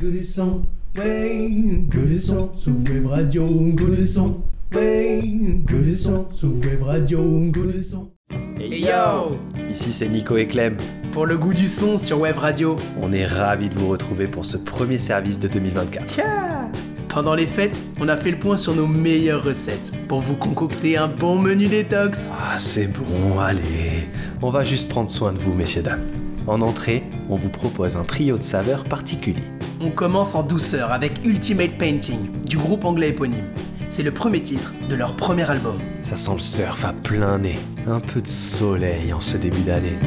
Du son, ouais, que du son sous web radio, que du son, ouais, que du son sous web radio, que du son. Hey yo Ici c'est Nico et Clem. Pour le goût du son sur Web Radio. On est ravis de vous retrouver pour ce premier service de 2024. Pendant les fêtes, on a fait le point sur nos meilleures recettes pour vous concocter un bon menu détox. Ah c'est bon, allez. On va juste prendre soin de vous, messieurs dames. En entrée, on vous propose un trio de saveurs particuliers. On commence en douceur avec Ultimate Painting du groupe anglais éponyme. C'est le premier titre de leur premier album. Ça sent le surf à plein nez. Un peu de soleil en ce début d'année.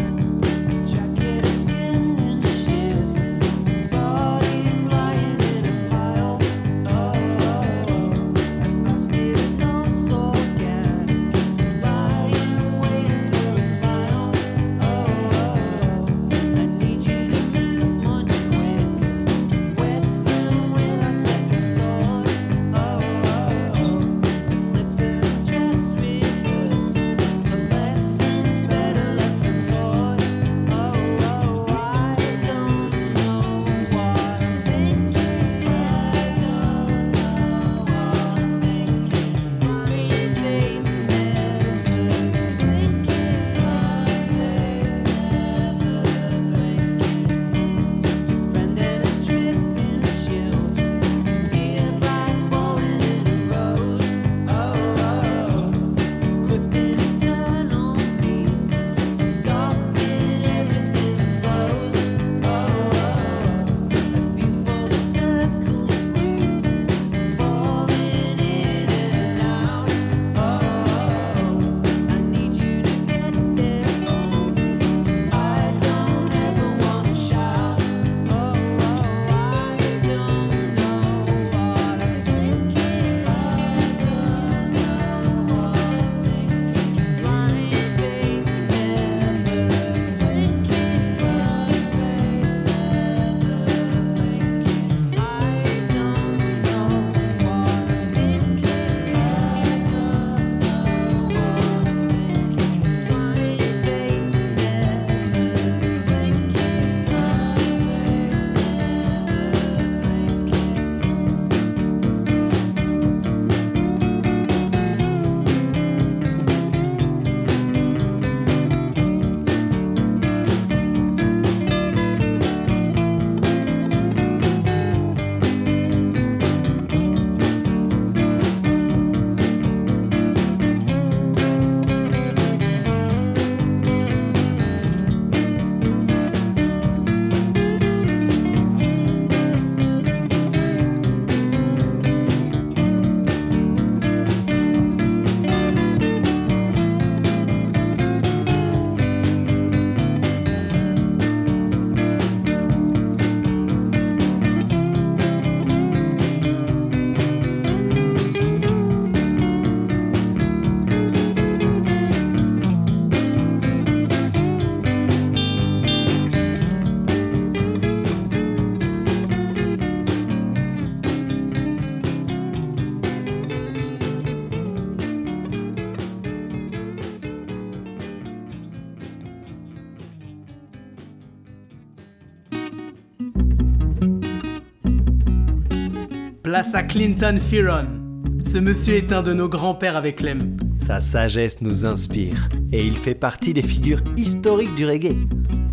Place à Clinton Fearon. Ce monsieur est un de nos grands-pères avec Clem. Sa sagesse nous inspire et il fait partie des figures historiques du reggae.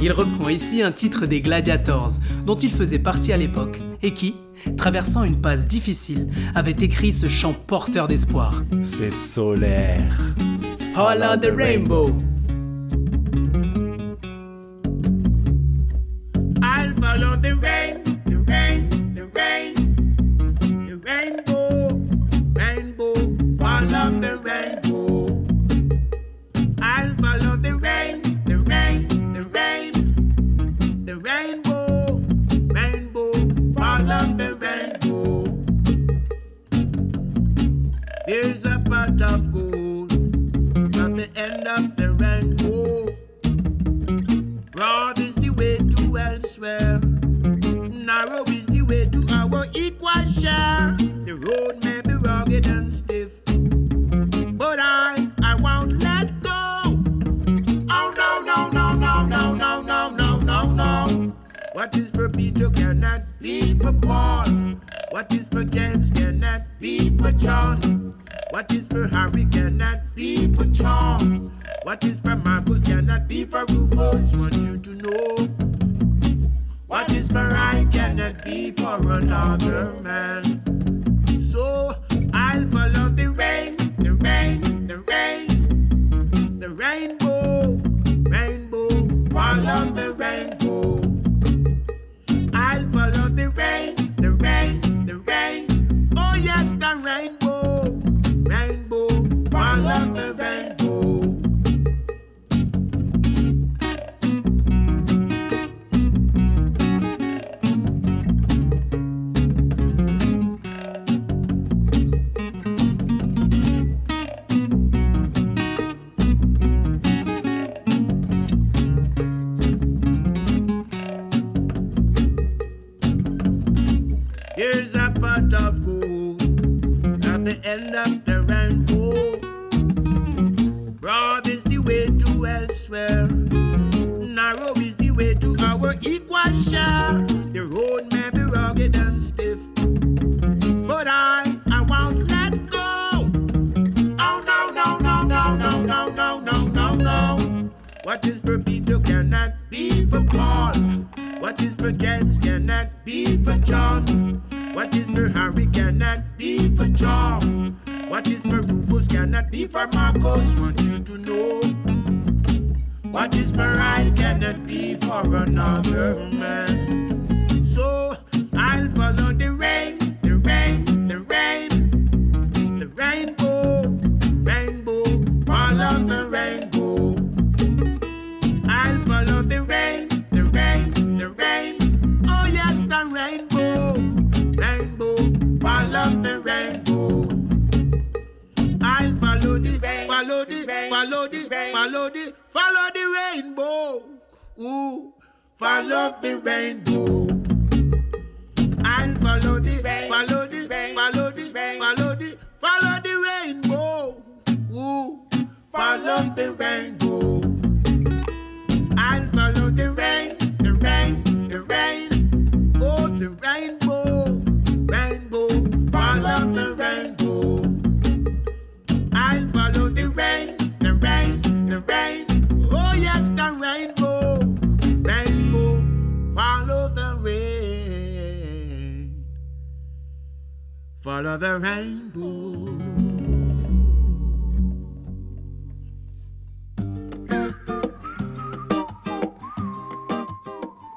Il reprend ici un titre des Gladiators, dont il faisait partie à l'époque, et qui, traversant une passe difficile, avait écrit ce chant porteur d'espoir. C'est solaire. Follow the rainbow. For Charles. What is for Marcus cannot be for Rufus. Want you to know. What is for I cannot be for another man. So I'll follow the rain, the rain, Ooh, follow the rainbow. I'll follow the, rain, follow the, rain, follow the, rain, follow the, follow the rainbow. Ooh, follow the rainbow. I'll follow the rain, the rain. Follow the rainbow.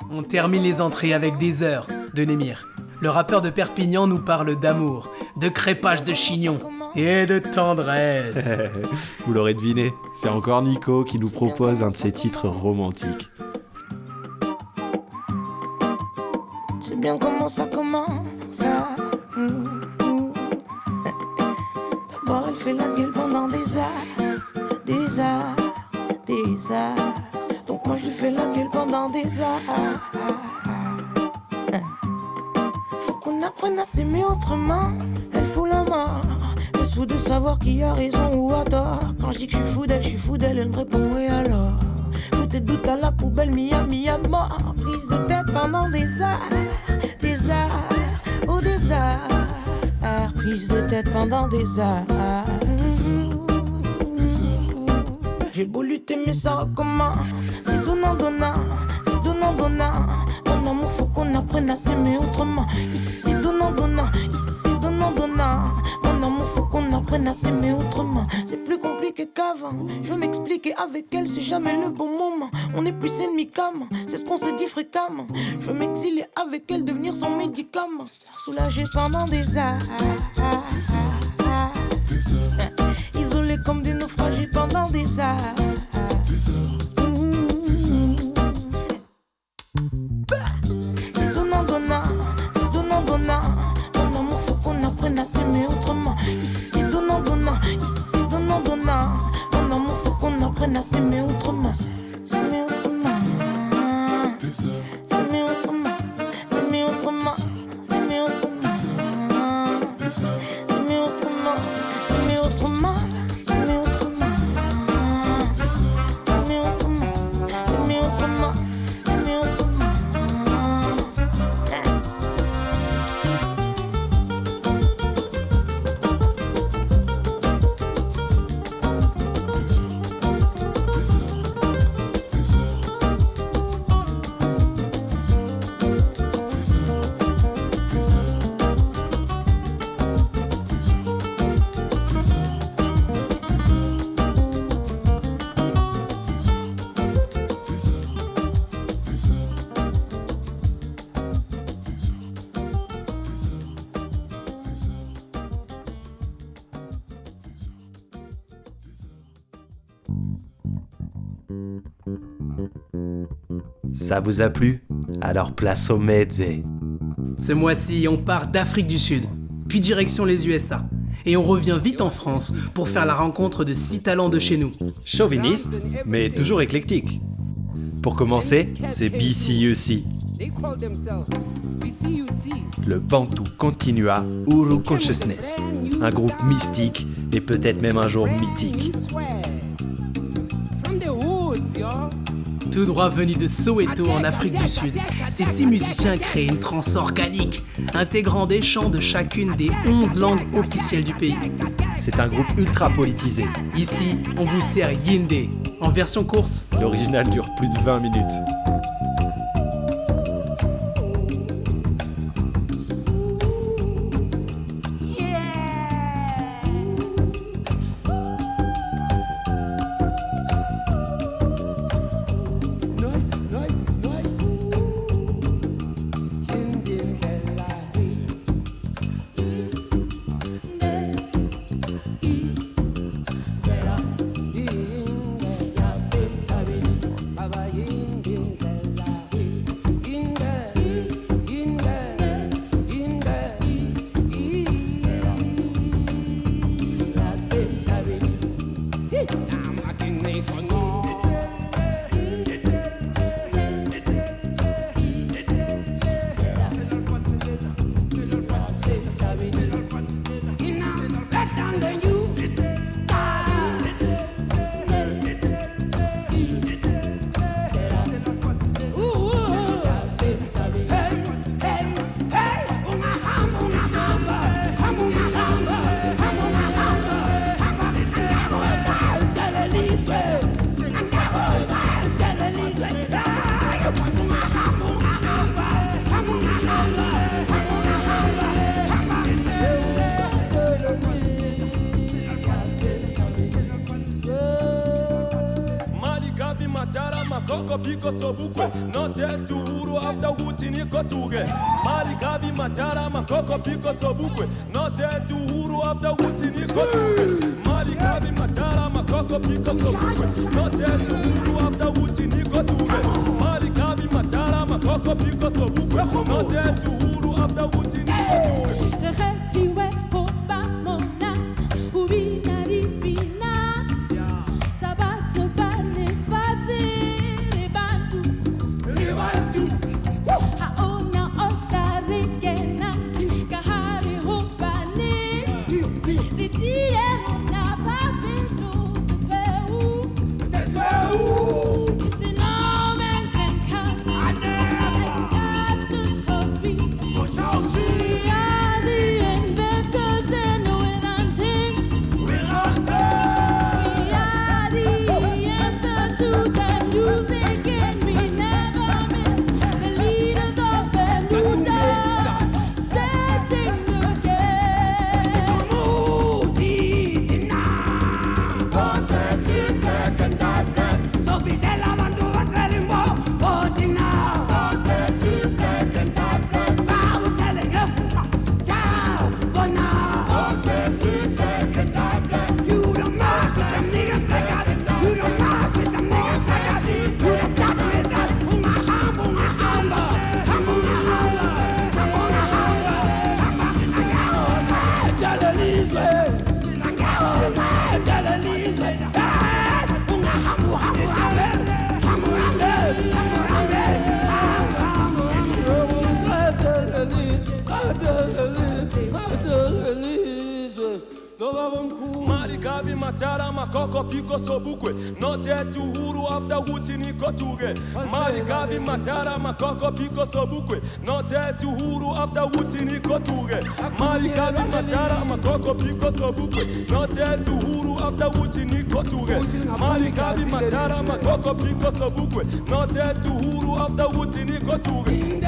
On termine les entrées avec des heures de Némir. Le rappeur de Perpignan nous parle d'amour, de crépage de chignon et de tendresse. Vous l'aurez deviné, c'est encore Nico qui nous propose un de ses titres romantiques. C'est bien comment ça commence. ça. Elle fait la gueule pendant des heures, des heures, des heures. Donc, moi, je lui fais la gueule pendant des heures. Faut qu'on apprenne à s'aimer autrement. Elle fout la mort. Se fout de savoir qui a raison ou a tort. Quand je dis que je suis fou d'elle, je suis fou d'elle. Elle me répond, oui alors? Faut tes doutes à la poubelle, Miami à mort. Prise de tête pendant des heures, des heures, ou des heures. Prise de tête pendant des heures. J'ai beau lutter, mais ça recommence. C'est donnant, donnant, c'est donnant, donnant. Mon amour, faut qu'on apprenne à s'aimer autrement. Ici, c'est donnant, donnant, ici, c'est donnant, donnant. Apprenne à s'aimer autrement. C'est plus compliqué qu'avant. Je veux m'expliquer avec elle, c'est jamais le bon moment. On est plus ennemis qu'âme, c'est ce qu'on se dit fréquemment. Je veux m'exiler avec elle, devenir son médicament. Soulager pendant des heures. Isolés comme des naufragés pendant des heures. Ça vous a plu? Alors place au mezze. Ce mois-ci, on part d'Afrique du Sud, puis direction les USA. Et on revient vite en France pour faire la rencontre de six talents de chez nous. Chauviniste, mais toujours éclectique. Pour commencer, c'est BCUC. le Bantu Continua Uru Consciousness, un groupe mystique et peut-être même un jour mythique. Tout droit venu de Soweto en Afrique du Sud, ces six musiciens créent une trance organique, intégrant des chants de chacune des 11 langues officielles du pays. C'est un groupe ultra politisé. Ici, on vous sert Yinde, en version courte. L'original dure plus de 20 minutes. gotuge. Mari kavi matara makoko piko sobukwe. Notetu huru after wuti ni gotuge makoko piko sobukwe. Note tuhuru after wuti niko tuge. Malikavi matara makoko piko sobukwe. Note tuhuru after wuti niko tuge. Malikavi matara makoko piko sobukwe. Note tuhuru after wuti niko tuge. Malikavi matara makoko piko sobukwe. Note tuhuru after wuti niko tuge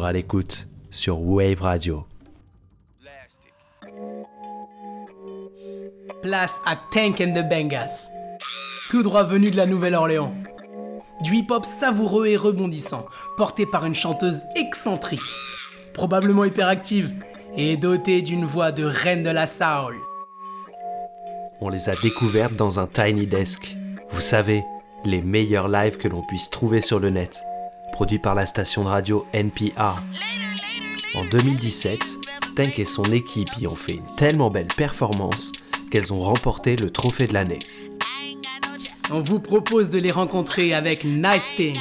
à l'écoute sur Wave Radio. Place à Tank and the Bangas. Tout droit venu de la Nouvelle-Orléans. Du hip-hop savoureux et rebondissant, porté par une chanteuse excentrique, probablement hyperactive, et dotée d'une voix de reine de la Saoul. On les a découvertes dans un tiny desk. Vous savez, les meilleurs lives que l'on puisse trouver sur le net produit par la station de radio NPR. En 2017, Tank et son équipe y ont fait une tellement belle performance qu'elles ont remporté le trophée de l'année. On vous propose de les rencontrer avec Nice Things.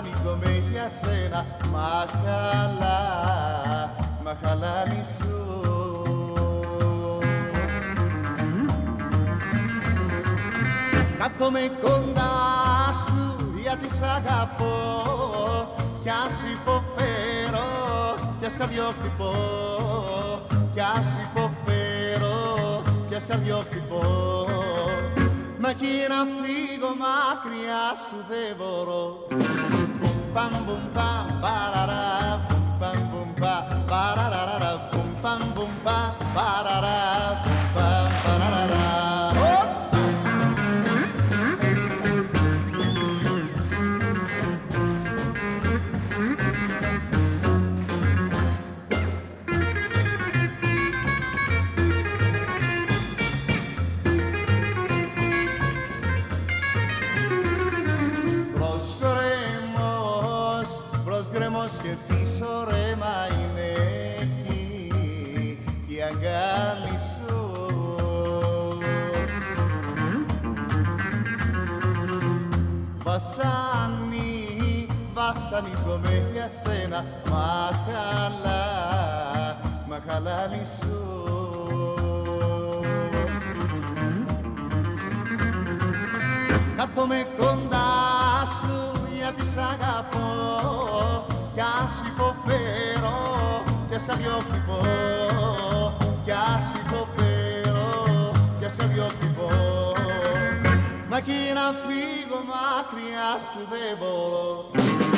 εμφανίζομαι για σένα Μα καλά, μα Κάθομαι κοντά σου γιατί σ' αγαπώ. Κι ας υποφέρω κι ας καρδιόχτυπω κι ας υποφέρω κι ας καρδιόχτυπω Μα να φύγω μακριά σου δεν μπορώ. pam bum pam barara bum pam bum ba barara bum pam bum ba barara bum pam προσγκρέμος και πίσω ρε μαϊνέχει η αγκάλι σου. Βασάνι, βασανίζομαι για σένα, μα καλά, μα χαλάλι σου. Κάθομαι κοντά σου γιατί σ' αγαπώ Κι ας υποφέρω και σκαδιόχτυπω Κι ας υποφέρω και σκαδιόχτυπω Μα κι να φύγω μακριά σου δεν μπορώ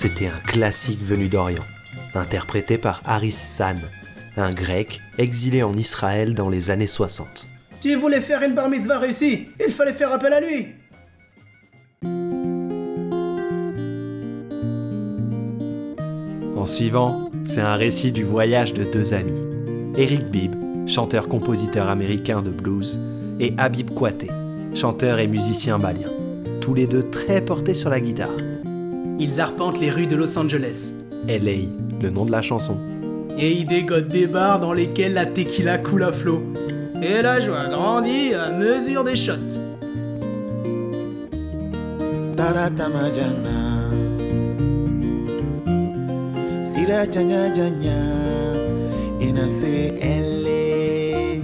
c'était un classique venu d'Orient, interprété par Haris San, un grec exilé en Israël dans les années 60. Tu voulais faire une bar mitzvah réussie, il fallait faire appel à lui. En suivant, c'est un récit du voyage de deux amis, Eric Bibb, chanteur-compositeur américain de blues, et Habib Kouaté, chanteur et musicien malien, tous les deux très portés sur la guitare. Ils arpentent les rues de Los Angeles LA, le nom de la chanson. et ils dégotent des bars dans lesquels la tequila coule à flot. Et la joie grandit à mesure des shots. Taratamajana Sira janya janya Inase ele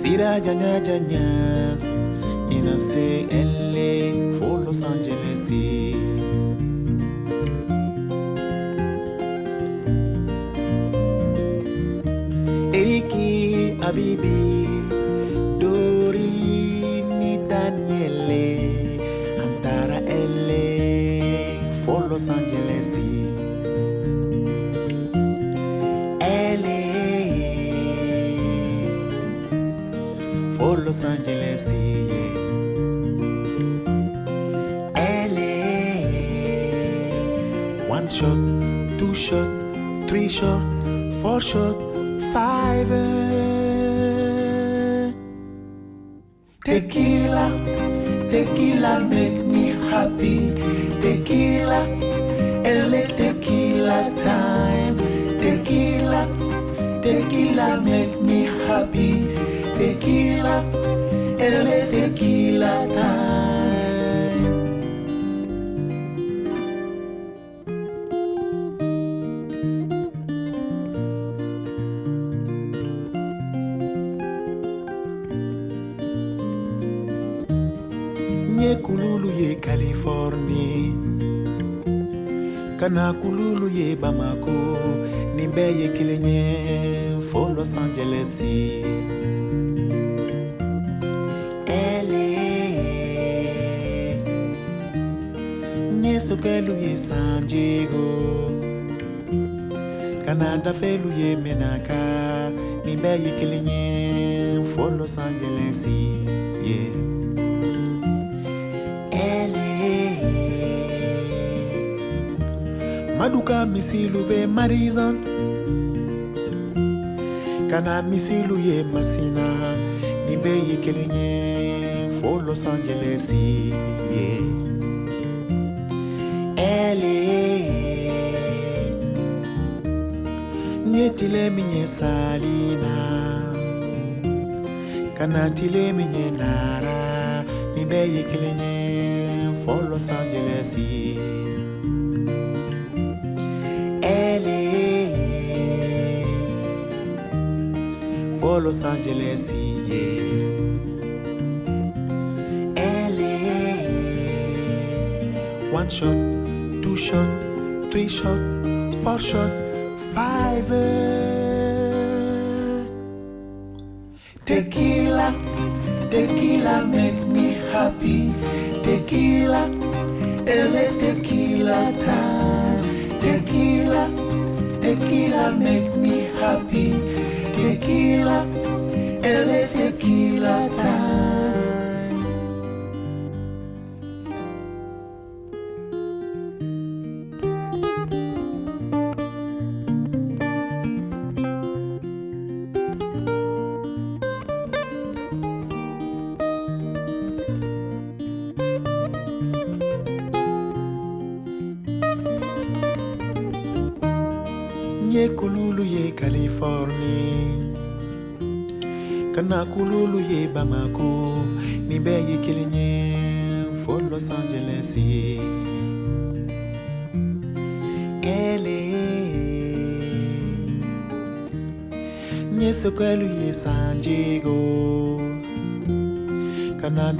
Sira janya janya Inase ele For Los Angeles. Eriki Abibi Dorini Daniele Antara LA For Los Angeles. LA For Los Angeles LA shot, two shot, three shot, four shot, five. Tequila, tequila me kana kululu ye bamako nin bɛɛ ye kelen ye fo los angeles LA. nye sokɛlu ye san diego kana dafɛlu ye menaka nin bɛɛ ye kelen ye fo los angeles yeah. Maduka misilu be marizon kana misilu ye masina ni be ye kelen ye fo los angeles ye. LA nye tile min ye salina. Kana tile min ye nara ni be ye kelen ye for Los Angeles. LA Los Angeles. LA one shot, two shot, three shot, four shot, five. Tequila, tequila make me happy. Tequila, ele tequila time. Tequila, tequila make me happy. Tequila,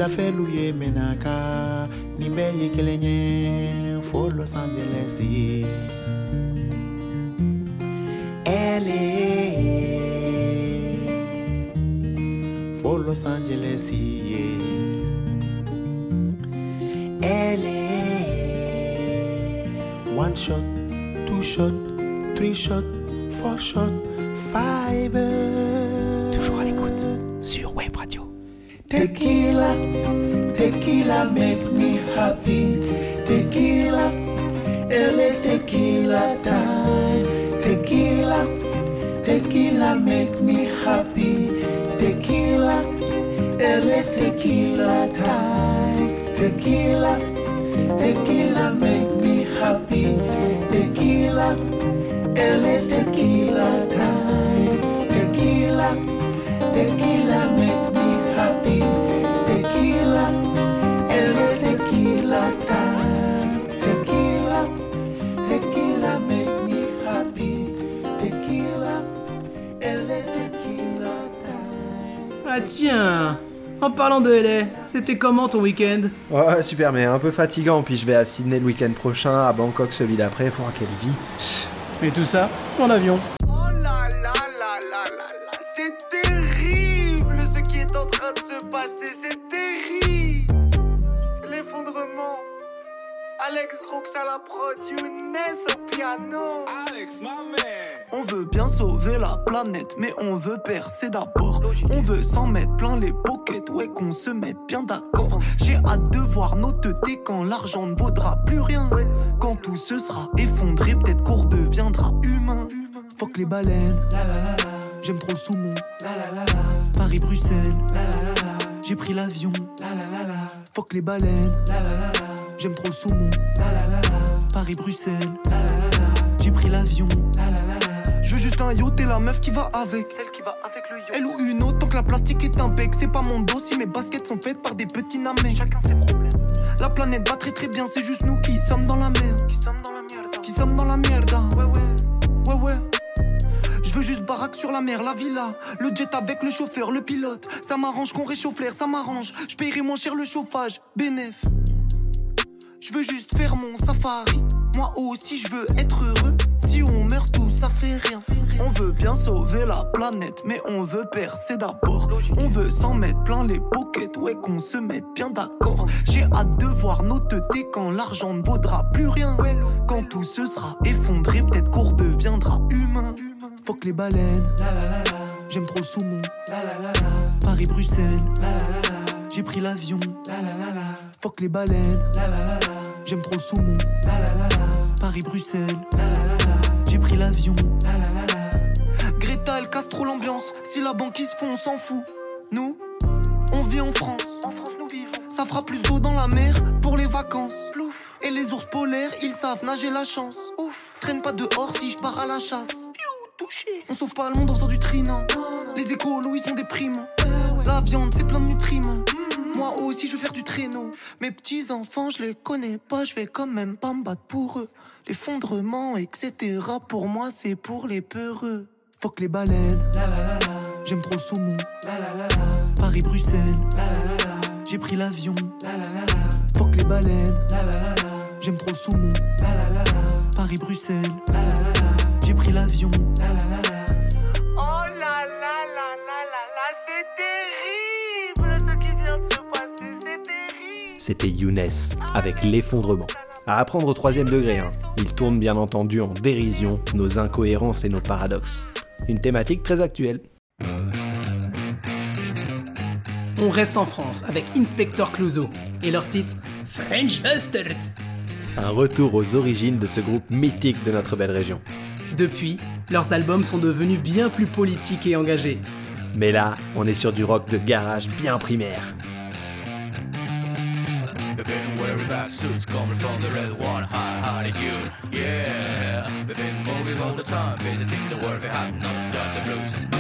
Canada felu ye Menaka Nimbe ye kilinye For Los Angeles LA for Los Angeles. LA one shot, two shot, three shot, four shot, five. Tequila make me happy. Tequila, LA tequila time. Tequila, tequila make me happy. Tequila, LA tequila time. Tequila, tiens En parlant de LA, c'était comment ton week-end? Ouais, super, mais un peu fatigant. Puis je vais à Sydney le week-end prochain, à Bangkok celui d'après. Faudra quelle vie. Et tout ça en avion. Mais on veut percer d'abord. On veut s'en mettre plein les pockets, ouais, qu'on se mette bien d'accord. J'ai hâte de voir nos teutés quand l'argent ne vaudra plus rien. Quand tout se sera effondré, peut-être qu'on redeviendra humain. Fuck les baleines, j'aime trop le saumon. Paris-Bruxelles, j'ai pris l'avion. Fuck les baleines, j'aime trop le saumon. Paris-Bruxelles, j'ai pris l'avion. Je veux juste un yacht et la meuf qui va avec. Celle qui va avec le yacht. Elle ou une autre, tant que la plastique est un bec. C'est pas mon dos si mes baskets sont faites par des petits namés. Chacun ses problèmes. La planète va très très bien, c'est juste nous qui sommes dans la merde. Qui sommes dans la merde. Qui sommes dans la merde. Ouais, ouais. Ouais, ouais. Je veux juste baraque sur la mer, la villa. Le jet avec le chauffeur, le pilote. Ça m'arrange qu'on réchauffe l'air, ça m'arrange. Je paierai moins cher le chauffage. Bénéf. Je veux juste faire mon safari. Moi aussi, je veux être heureux. Si on meurt tous, ça fait rien. On veut bien sauver la planète, mais on veut percer d'abord. On veut s'en mettre plein les pockets, ouais, qu'on se mette bien d'accord. J'ai hâte de voir nos teutés quand l'argent ne vaudra plus rien. Quand tout se sera effondré, peut-être qu'on redeviendra humain. Fuck les baleines, j'aime trop le saumon. Paris-Bruxelles, j'ai pris l'avion. Fuck les baleines, j'aime trop le saumon. Paris-Bruxelles, j'ai pris l'avion. Greta, elle casse trop l'ambiance. Si la banquise fond, on s'en fout. Nous, on vit en France. En France, nous vivons. Ça fera plus d'eau dans la mer pour les vacances. Et les ours polaires, ils savent nager la chance. Traîne pas dehors si je pars à la chasse. On sauve pas le monde en faisant du trinant. Les écolos, ils sont déprimants. La viande, c'est plein de nutriments. Moi aussi, je veux faire du traîneau. Mes petits enfants, je les connais pas, je vais quand même pas me battre pour eux. L'effondrement, etc. Pour moi, c'est pour les peureux. Fuck les baleines. J'aime trop le saumon. Paris-Bruxelles. J'ai pris l'avion. Fuck les baleines. J'aime trop le saumon. Paris-Bruxelles. J'ai pris l'avion. C'était Younes avec l'effondrement. À apprendre au troisième degré, hein. il tourne bien entendu en dérision nos incohérences et nos paradoxes. Une thématique très actuelle. On reste en France avec Inspector Clouseau et leur titre French Bastard. Un retour aux origines de ce groupe mythique de notre belle région. Depuis, leurs albums sont devenus bien plus politiques et engagés. Mais là, on est sur du rock de garage bien primaire. They've wearing black suits coming from the red one, high attitude. Yeah, they've been moving all the time, visiting the world, they have not done the blues.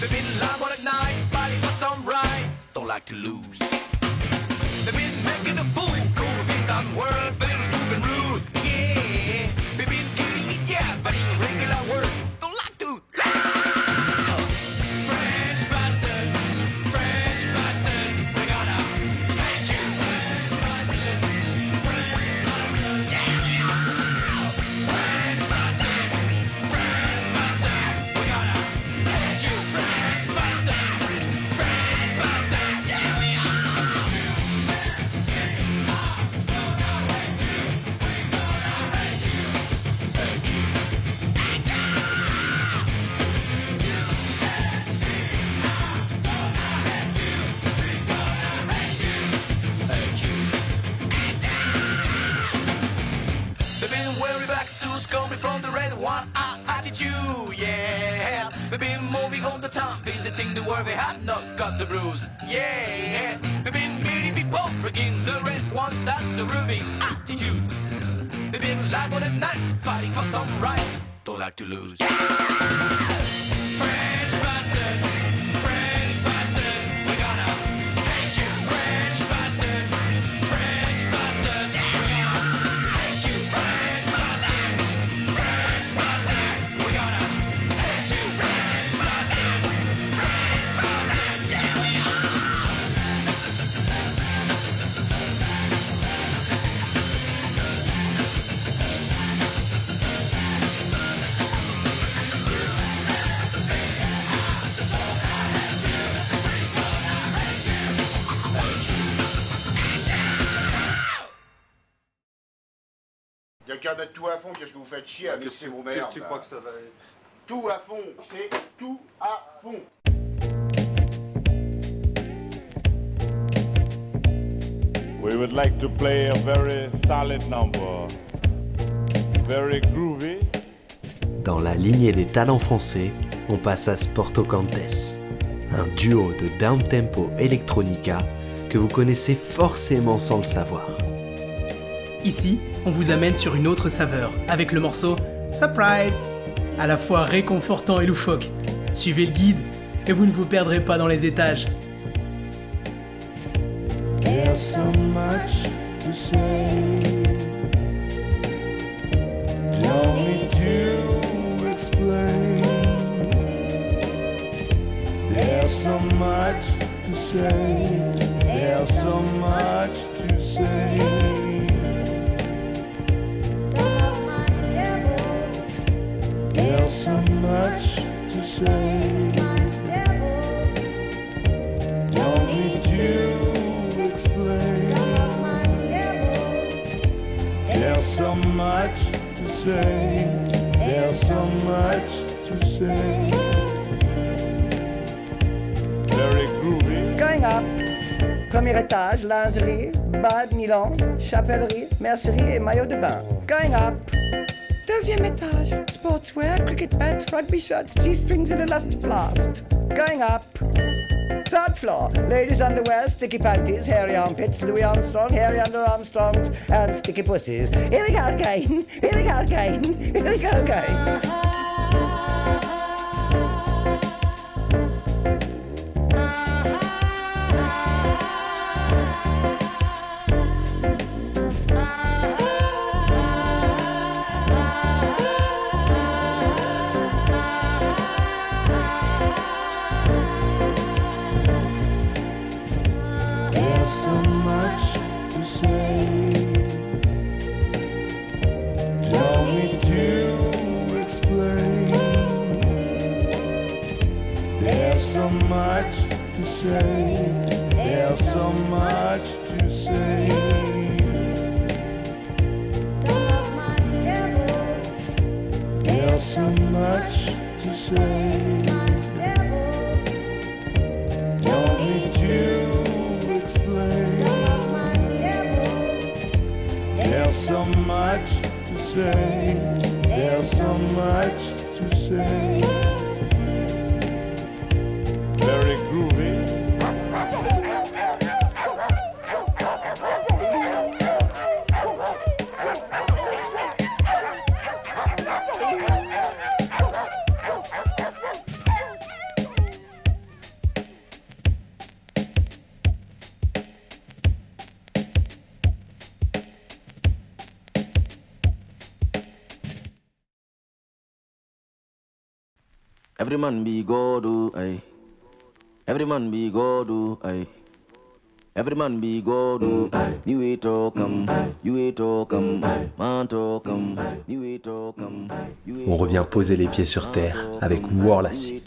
The midline one at night, slightly for some right. Don't like to lose. The been making a fool, prove he's not world. To lose. Mettre tout à fond, qu'est-ce que vous faites chier à mixer vos merdes Qu'est-ce que tu crois que ça va être Tout à fond, c'est tout à fond. We would like to play a very solid number, very groovy. Dans la lignée des talents français, on passe à Sporto Cantes, un duo de down-tempo electronica que vous connaissez forcément sans le savoir. Ici, on vous amène sur une autre saveur avec le morceau Surprise À la fois réconfortant et loufoque. Suivez le guide et vous ne vous perdrez pas dans les étages. There's so much to say. There's so much to say. so much to say. There's so much to say. There's so much to say. Very groovy. Going up. Premier étage, lingerie, bad Milan, chapellerie, mercerie et maillot de bain. Going up. Deuxième étage, sportswear, cricket bats, rugby shirts, G-strings and elastoplast. Going up. Third floor, ladies' underwear, sticky panties, hairy armpits, Louis Armstrong, hairy under Armstrongs, and sticky pussies. Here we go again. Here we go again. Here we go again. Every man be God, oh, aye. Every man be God, oh, aye. Every man be God, oh, aye. You ain't talk 'em, you ain't talk 'em, man talk 'em, you ain't talk 'em. On revient poser les pieds sur terre avec Warlassi,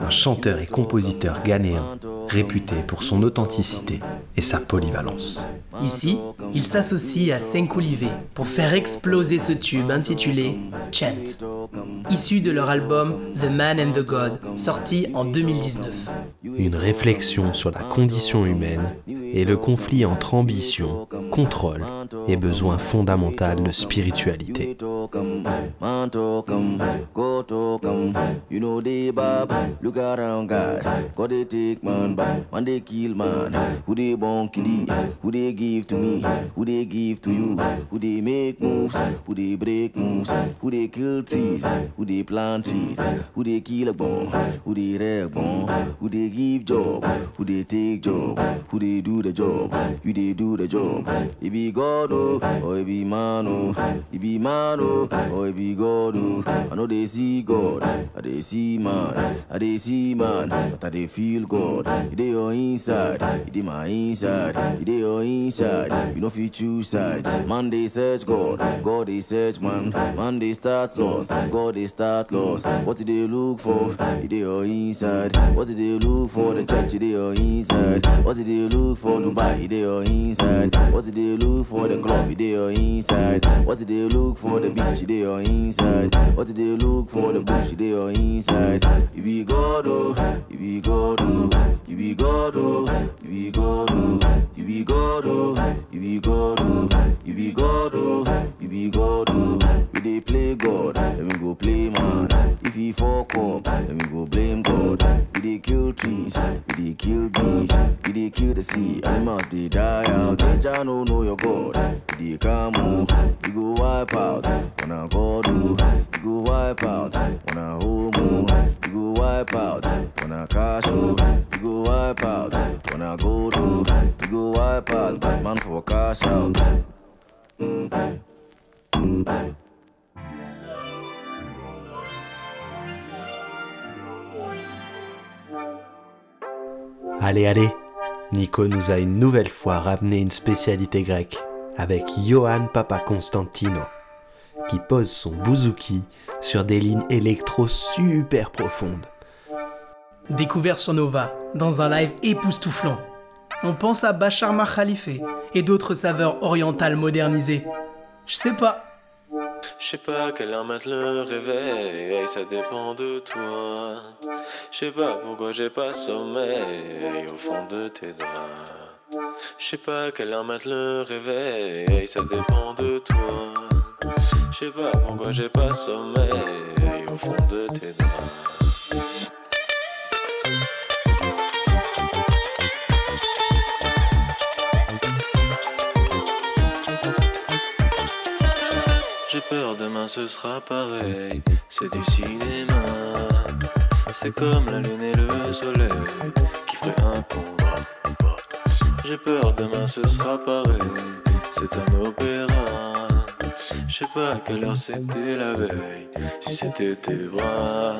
un chanteur et compositeur ghanéen réputé pour son authenticité et sa polyvalence. Ici, il s'associe à Senkoulivé pour faire exploser ce tube intitulé Chant, issu de leur album The Man and the God, sorti en 2019. Une réflexion sur la condition humaine et le conflit entre ambition, contrôle et besoin fondamental de spiritualité. Job, who they take job, who they do the job, you they do the job. Oh, oh or it be man oh, it be man oh, oh or it be God oh. I know they see God, I they see man, I they see man, but I they feel God. Dey your inside, it dey my inside, dey your inside. You know if you choose sides, man they search God, God they search man, man they start lost, God they start lost. What did they look for? Dey your inside. What did they look for? The church, dey your inside. What did they look for? Dubai, dey your inside. What did they look for? The club, dey your inside. What did they look for? The beach, dey your inside. What did they look for? The bush, dey your inside. You be God, oh, you be God, oh, you be God, oh, you be God, oh, you be God, oh, you be God, oh, you be God, oh, you be God, oh. Dey play God, then we go play man. If he fuck up, then we go blame God. We dey kill trees, we dey kill bees, we dey kill the sea. Animals dey die out. Jah no know your God. We dey come oh, we go wipe out. When I God we go wipe out. When I home we go wipe out. When I cash we go wipe out. When I go oh, we go wipe out. Batman for cash out. Allez, allez Nico nous a une nouvelle fois ramené une spécialité grecque avec Johan Papa Constantino qui pose son bouzouki sur des lignes électro super profondes. Découvert sur Nova, dans un live époustouflant. On pense à Bachar Khalife et d'autres saveurs orientales modernisées. Je sais pas. Je sais pas quelle heure mettre le réveil, hey, ça dépend de toi. Je sais pas pourquoi j'ai pas sommeil au fond de tes draps. Je sais pas quelle heure mettre le réveil, hey, ça dépend de toi. Je sais pas pourquoi j'ai pas sommeil au fond de tes draps. Peur demain ce sera pareil, c'est du cinéma. C'est comme la lune et le soleil qui feraient un combat. J'ai peur demain ce sera pareil, c'est un opéra. Je sais pas à quelle heure c'était la veille, si c'était tes bras.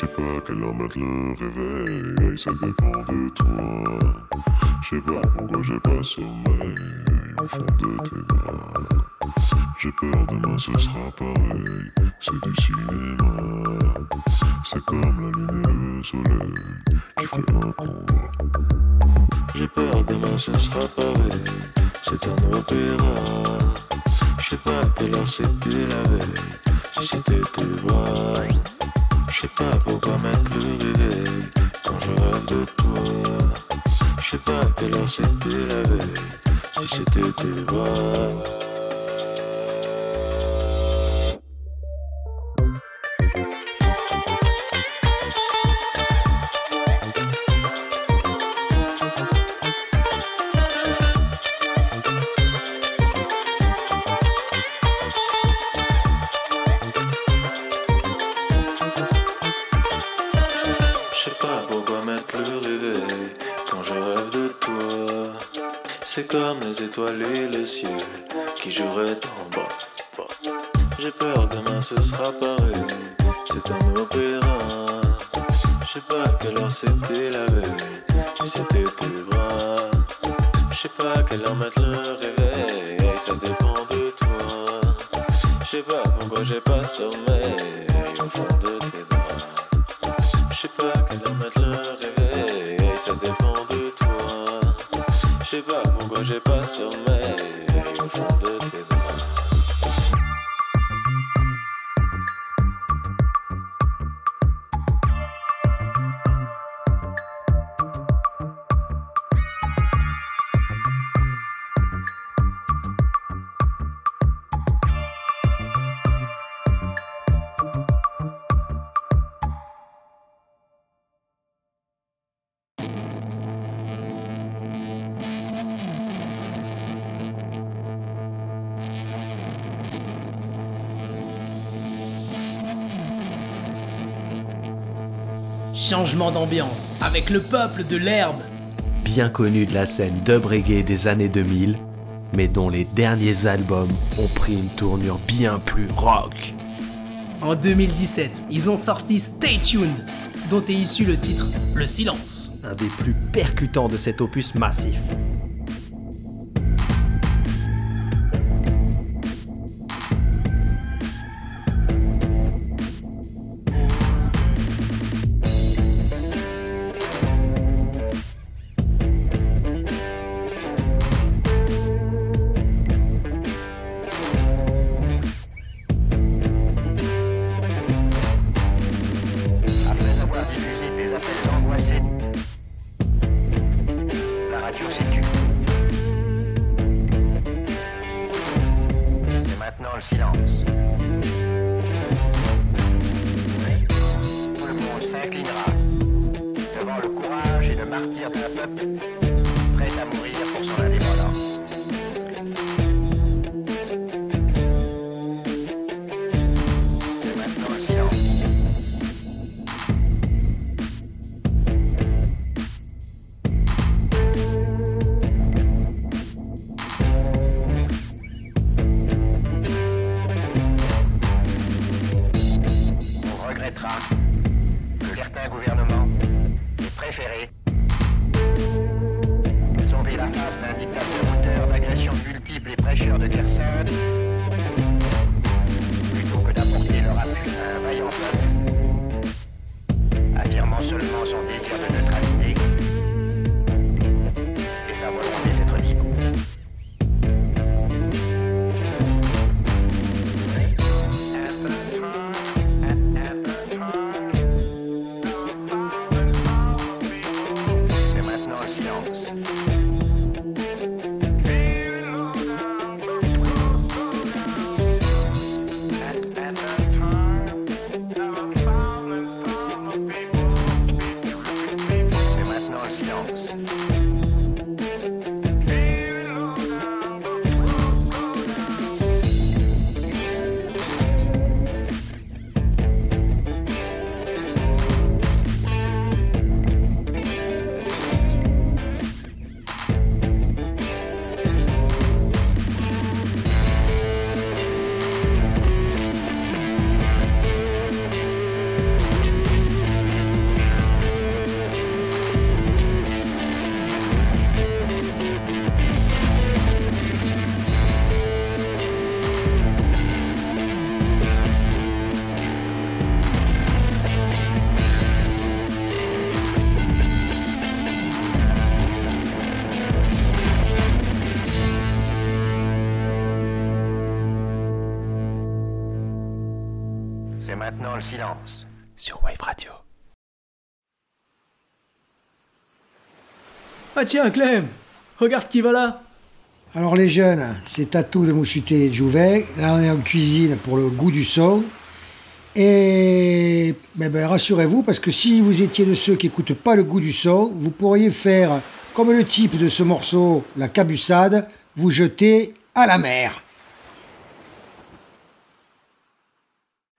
Je sais pas quelle heure mettre le réveil, ça dépend de toi. Je sais pas pourquoi j'ai pas sommeil au fond de tes draps. J'ai peur demain ce sera pareil, c'est du cinéma. C'est comme la lune et le soleil qui ferait un combat. J'ai peur demain ce sera pareil, c'est un opéra. Je sais pas quelle heure c'était la veille, si c'était tes bras. Je sais pas pourquoi mettre le réveil quand je rêve de toi. Je sais pas à quelle heure c'était la veille, si c'était tes bras. C'est comme les étoiles et le ciel qui joueraient en bas. J'ai peur demain ce sera pareil, c'est un opéra. Je sais pas quelle heure c'était la veille, c'était tes bras. Je sais pas quelle heure mettre le réveil, ça dépend de toi. Je sais pas pourquoi j'ai pas sommeil au fond de tes draps. Pourquoi Changement d'ambiance avec le peuple de l'herbe. Bien connu de la scène dub reggae des années 2000, mais dont les derniers albums ont pris une tournure bien plus rock. En 2017, ils ont sorti Stay Tuned, dont est issu le titre Le Silence. Un des plus percutants de cet opus massif. Ah tiens, Clem Regarde qui va là Alors les jeunes, c'est Tatou de Moussuté et de Jouvet. Là on est en cuisine pour le goût du son. Et ben, ben, rassurez-vous, parce que si vous étiez de ceux qui n'écoutent pas le goût du son, vous pourriez faire comme le type de ce morceau, la cabussade, vous jeter à la mer.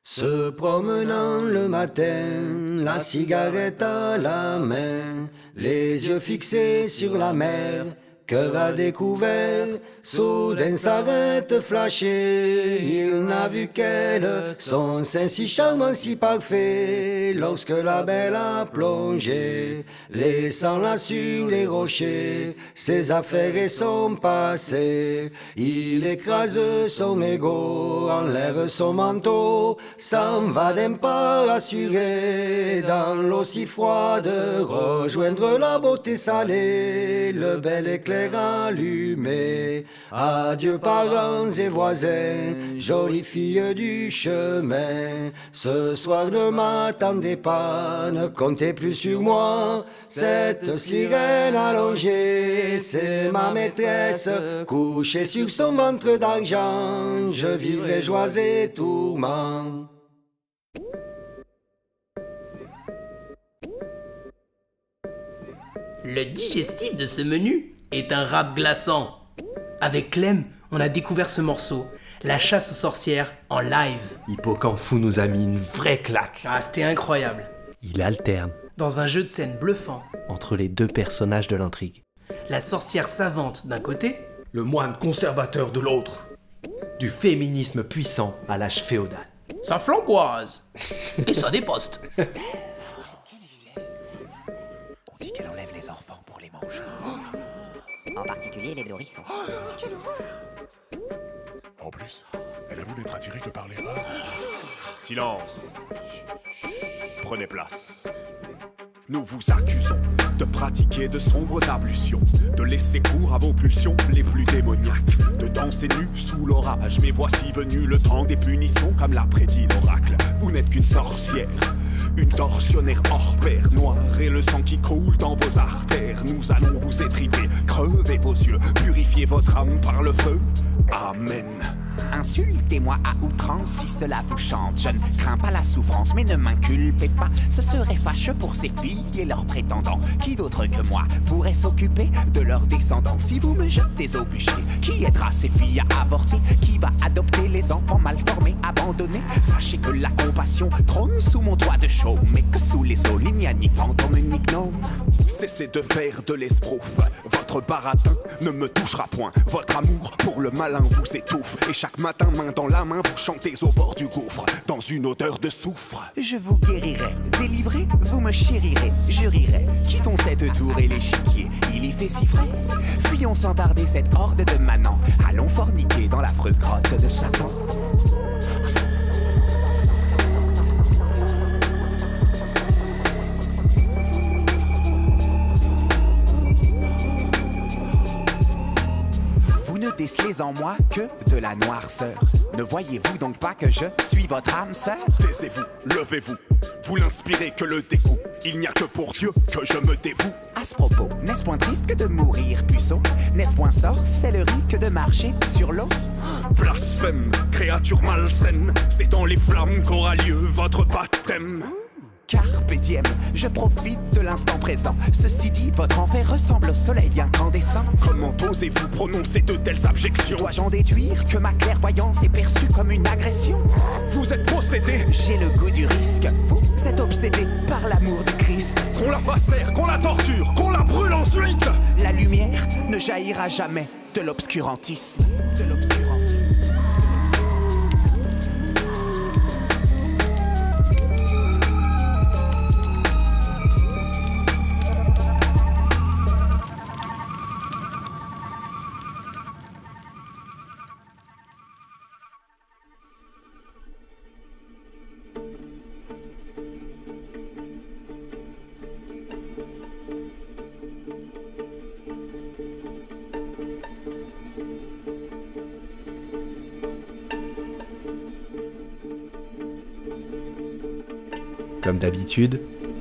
Se promenant le matin, la cigarette à la main, les yeux fixés sur la mer, cœur à découvert, soudain s'arrête flashé, il n'a vu qu'elle, son sein si charmant, si parfait, lorsque la belle a plongé, laissant-la sur les rochers, ses affaires et son passé, il écrase son ego, enlève son manteau, s'en va d'un pas rassuré, dans l'eau si froide, rejoindre la beauté salée, le bel éclair allumé. Adieu parents et voisins, jolie fille du chemin. Ce soir ne m'attendez pas, ne comptez plus sur moi. Cette sirène allongée, c'est ma maîtresse, couchée sur son ventre d'argent. Je vivrai joie et tourments. Le digestif de ce menu est un rap glaçant. Avec Clem, on a découvert ce morceau, La chasse aux sorcières, en live. Hippocampe fou nous a mis une vraie claque. Ah, c'était incroyable. Il alterne Dans un jeu de scène bluffant, entre les deux personnages de l'intrigue. la sorcière savante d'un côté, Le moine conservateur de l'autre. Du féminisme puissant à l'âge féodal. sa flamboise et ça déposte. particulier les nourrissons. En plus, elle avoue n'être attirée que par les femmes. Silence. Prenez place. Nous vous accusons de pratiquer de sombres ablutions, de laisser cours à vos pulsions les plus démoniaques, de danser nu sous l'orage. Mais voici venu le temps des punitions, comme l'a prédit l'oracle. Vous n'êtes qu'une sorcière, une tortionnaire hors pair, noire et le sang qui coule dans vos artères. Nous allons vous étriper, crever vos yeux, purifier votre âme par le feu. Amen. Insultez-moi à outrance si cela vous chante. Je ne crains pas la souffrance, mais ne m'inculpez pas. Ce serait fâcheux pour ces filles et leurs prétendants. Qui d'autre que moi pourrait s'occuper de leurs descendants? Si vous me jetez au bûcher, qui aidera ces filles à avorter? Qui va adopter les enfants mal formés, abandonnés? Sachez que la compassion trône sous mon toit de chaume, mais que sous les eaux, il n'y a ni fantôme ni gnome. Cessez de faire de l'esbrouf. Votre baratin ne me touchera point. Votre amour pour le malin vous étouffe. Matin, main dans la main, vous chantez au bord du gouffre, dans une odeur de soufre. Je vous guérirai, délivré, vous me chérirez, je rirai. Quittons cette tour et l'échiquier, il y fait si frais. Fuyons sans tarder cette horde de manants. Allons forniquer dans l'affreuse grotte de Satan. Ne décelez en moi que de la noirceur. Ne voyez-vous donc pas que je suis votre âme sœur? Taisez-vous, levez-vous. Vous l'inspirez que le dégoût. Il n'y a que pour Dieu que je me dévoue. À ce propos, n'est-ce point triste que de mourir, puceau? N'est-ce point sorcellerie que de marcher sur l'eau? Blasphème, créature malsaine, c'est dans les flammes qu'aura lieu votre baptême. Carpe diem, je profite de l'instant présent. Ceci dit, votre enfer ressemble au soleil incandescent. Comment osez-vous prononcer de telles abjections Dois-je en déduire que ma clairvoyance est perçue comme une agression Vous êtes possédé J'ai le goût du risque. Vous êtes obsédé par l'amour du Christ. Qu'on la fasse taire, qu'on la torture, qu'on la brûle ensuite La lumière ne jaillira jamais de l'obscurantisme. De l'obscurantisme.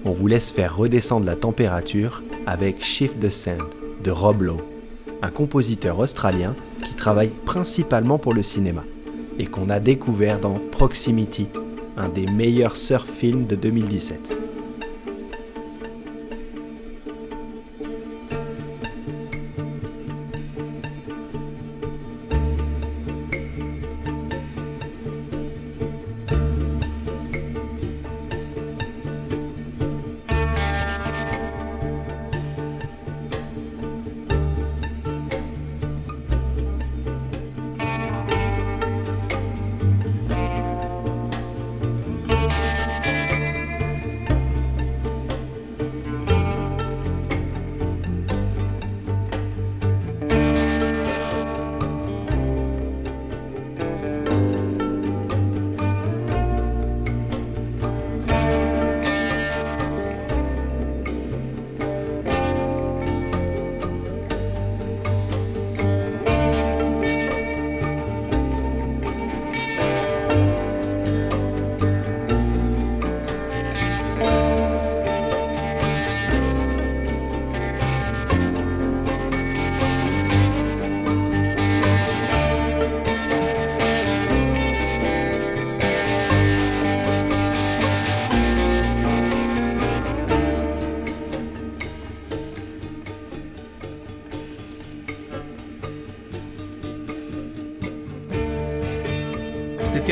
On vous laisse faire redescendre la température avec Shift the Sand de Rob Lowe, un compositeur australien qui travaille principalement pour le cinéma et qu'on a découvert dans Proximity, un des meilleurs surf films de 2017.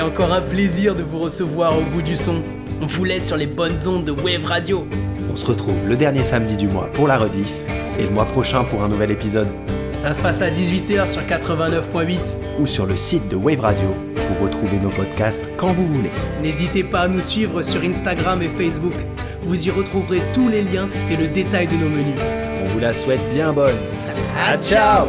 Encore un plaisir de vous recevoir au bout du son. On vous laisse sur les bonnes ondes de Wave Radio. On se retrouve le dernier samedi du mois pour la rediff et le mois prochain pour un nouvel épisode. Ça se passe à 18h sur 89.8 ou sur le site de Wave Radio pour retrouver nos podcasts quand vous voulez. N'hésitez pas à nous suivre sur Instagram et Facebook. Vous y retrouverez tous les liens et le détail de nos menus. On vous la souhaite bien bonne. À ciao